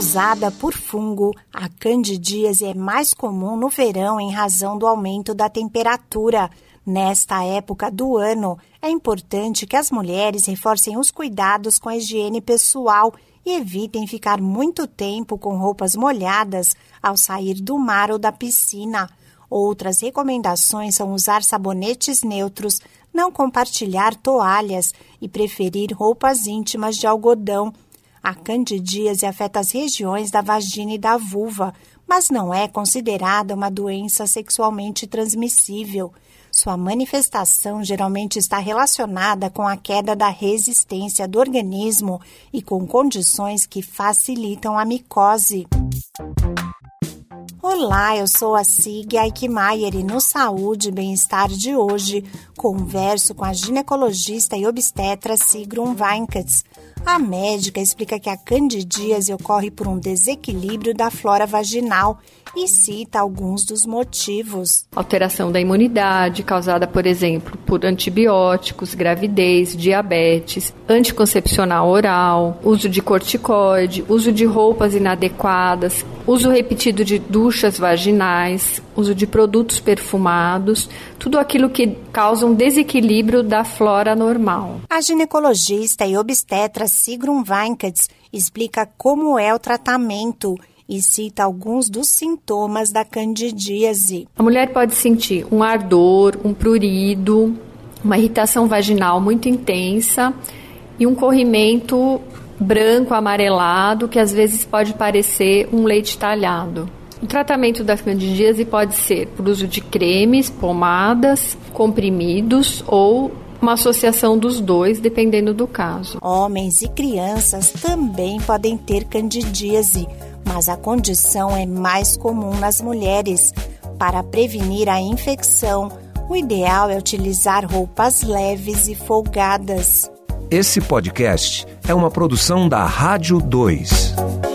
Causada por fungo, a candidíase é mais comum no verão em razão do aumento da temperatura. Nesta época do ano, é importante que as mulheres reforcem os cuidados com a higiene pessoal e evitem ficar muito tempo com roupas molhadas ao sair do mar ou da piscina. Outras recomendações são usar sabonetes neutros, não compartilhar toalhas e preferir roupas íntimas de algodão. A candidíase afeta as regiões da vagina e da vulva, mas não é considerada uma doença sexualmente transmissível. Sua manifestação geralmente está relacionada com a queda da resistência do organismo e com condições que facilitam a micose. Olá, eu sou a Sig Aikmaier e no Saúde e Bem-Estar de hoje converso com a ginecologista e obstetra Sigrun Weinkatz. A médica explica que a candidíase ocorre por um desequilíbrio da flora vaginal e cita alguns dos motivos. Alteração da imunidade, causada, por exemplo, por antibióticos, gravidez, diabetes, anticoncepcional oral, uso de corticoide, uso de roupas inadequadas, uso repetido de duchas vaginais, uso de produtos perfumados, tudo aquilo que causa um desequilíbrio da flora normal. A ginecologista e obstetra Sigrun Weinkatz explica como é o tratamento e cita alguns dos sintomas da candidíase. A mulher pode sentir um ardor, um prurido, uma irritação vaginal muito intensa e um corrimento branco amarelado que às vezes pode parecer um leite talhado. O tratamento da candidíase pode ser por uso de cremes, pomadas, comprimidos ou uma associação dos dois, dependendo do caso. Homens e crianças também podem ter candidíase mas a condição é mais comum nas mulheres. Para prevenir a infecção, o ideal é utilizar roupas leves e folgadas. Esse podcast é uma produção da Rádio 2.